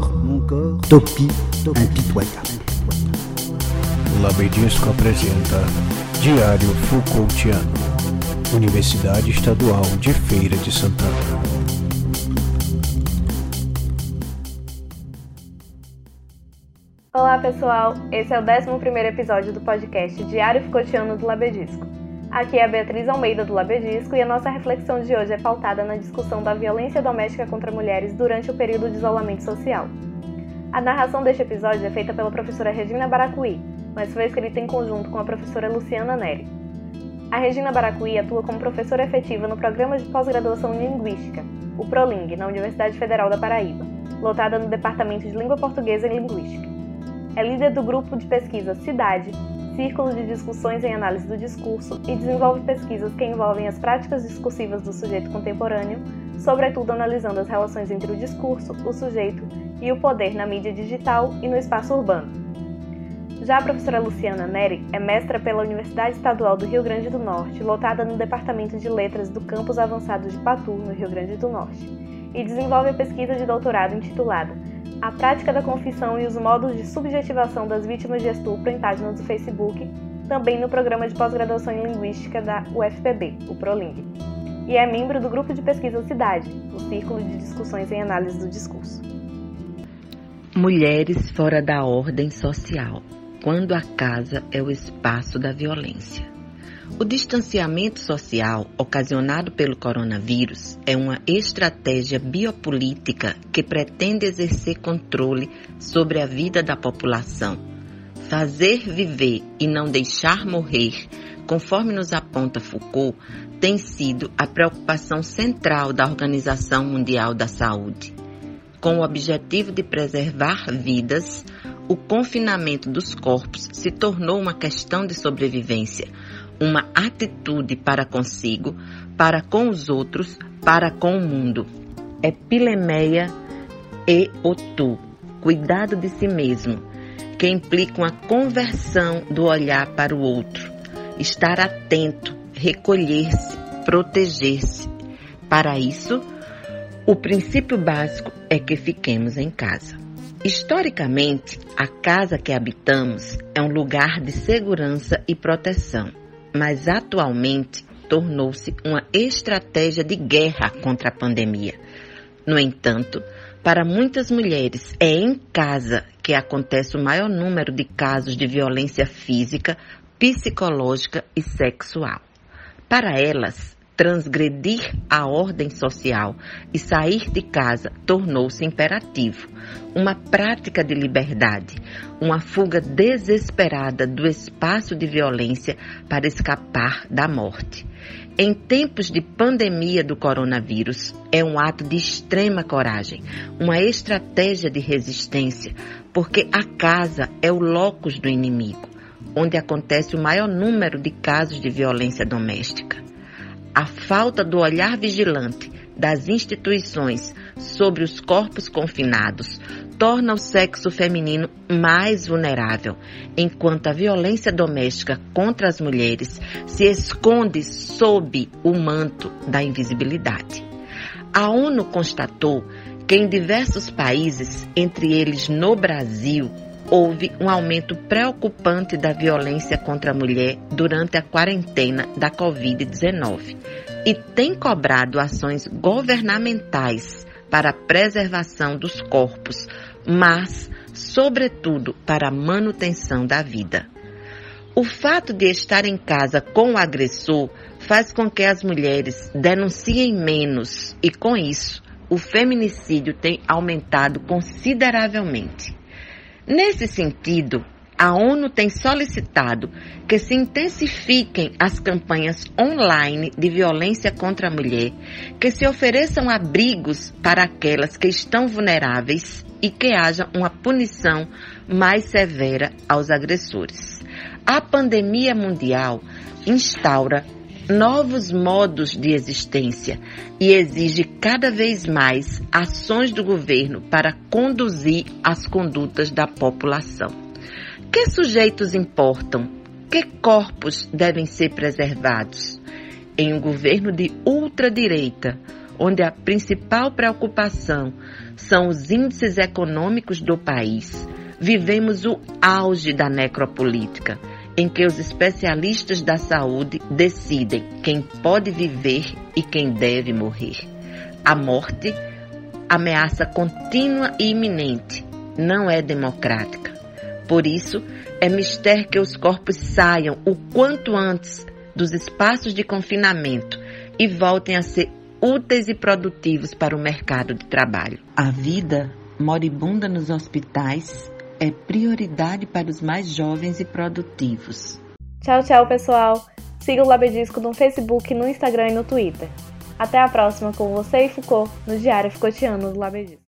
corps, mon corps, Topi, impitoyable. Labedisco apresenta Diário Foucaultiano, Universidade Estadual de Feira de Santana. Olá pessoal, esse é o 11 episódio do podcast Diário Foucaultiano do Labedisco. Aqui é a Beatriz Almeida do Labedisco e a nossa reflexão de hoje é pautada na discussão da violência doméstica contra mulheres durante o período de isolamento social. A narração deste episódio é feita pela professora Regina Baracuí, mas foi escrita em conjunto com a professora Luciana Neri. A Regina Baracuí atua como professora efetiva no programa de pós-graduação em Linguística, o ProLing, na Universidade Federal da Paraíba, lotada no Departamento de Língua Portuguesa e Linguística. É líder do grupo de pesquisa Cidade, círculo de discussões em análise do discurso e desenvolve pesquisas que envolvem as práticas discursivas do sujeito contemporâneo, sobretudo analisando as relações entre o discurso, o sujeito e o poder na mídia digital e no espaço urbano. Já a professora Luciana Neri é mestra pela Universidade Estadual do Rio Grande do Norte, lotada no Departamento de Letras do Campus Avançado de Patu, no Rio Grande do Norte, e desenvolve a pesquisa de doutorado intitulada a prática da confissão e os modos de subjetivação das vítimas de estupro em páginas do Facebook, também no programa de pós-graduação em Linguística da UFPB, o ProLing. E é membro do grupo de pesquisa Cidade, o Círculo de Discussões em Análise do Discurso. Mulheres fora da ordem social, quando a casa é o espaço da violência. O distanciamento social ocasionado pelo coronavírus é uma estratégia biopolítica que pretende exercer controle sobre a vida da população, fazer viver e não deixar morrer, conforme nos aponta Foucault, tem sido a preocupação central da Organização Mundial da Saúde. Com o objetivo de preservar vidas, o confinamento dos corpos se tornou uma questão de sobrevivência uma atitude para consigo, para com os outros, para com o mundo. Epilemeia e o tu, cuidado de si mesmo, que implica uma conversão do olhar para o outro, estar atento, recolher-se, proteger-se. Para isso, o princípio básico é que fiquemos em casa. Historicamente, a casa que habitamos é um lugar de segurança e proteção mas atualmente tornou-se uma estratégia de guerra contra a pandemia. No entanto, para muitas mulheres é em casa que acontece o maior número de casos de violência física, psicológica e sexual. Para elas, transgredir a ordem social e sair de casa tornou-se imperativo, uma prática de liberdade, uma fuga desesperada do espaço de violência para escapar da morte. Em tempos de pandemia do coronavírus, é um ato de extrema coragem, uma estratégia de resistência, porque a casa é o locus do inimigo, onde acontece o maior número de casos de violência doméstica a falta do olhar vigilante das instituições sobre os corpos confinados torna o sexo feminino mais vulnerável, enquanto a violência doméstica contra as mulheres se esconde sob o manto da invisibilidade. A ONU constatou que em diversos países, entre eles no Brasil, houve um aumento preocupante da violência contra a mulher durante a quarentena da Covid-19 e tem cobrado ações governamentais para a preservação dos corpos, mas, sobretudo, para a manutenção da vida. O fato de estar em casa com o agressor faz com que as mulheres denunciem menos e, com isso, o feminicídio tem aumentado consideravelmente. Nesse sentido, a ONU tem solicitado que se intensifiquem as campanhas online de violência contra a mulher, que se ofereçam abrigos para aquelas que estão vulneráveis e que haja uma punição mais severa aos agressores. A pandemia mundial instaura novos modos de existência e exige cada vez mais ações do governo para conduzir as condutas da população. Que sujeitos importam? Que corpos devem ser preservados? Em um governo de ultradireita, onde a principal preocupação são os índices econômicos do país, vivemos o auge da necropolítica, em que os especialistas da saúde decidem quem pode viver e quem deve morrer. A morte, ameaça contínua e iminente, não é democrática. Por isso, é mister que os corpos saiam o quanto antes dos espaços de confinamento e voltem a ser úteis e produtivos para o mercado de trabalho. A vida moribunda nos hospitais é prioridade para os mais jovens e produtivos. Tchau, tchau, pessoal. Siga o Labedisco no Facebook, no Instagram e no Twitter. Até a próxima com você e Foucault no Diário Ficotiano do Labedisco.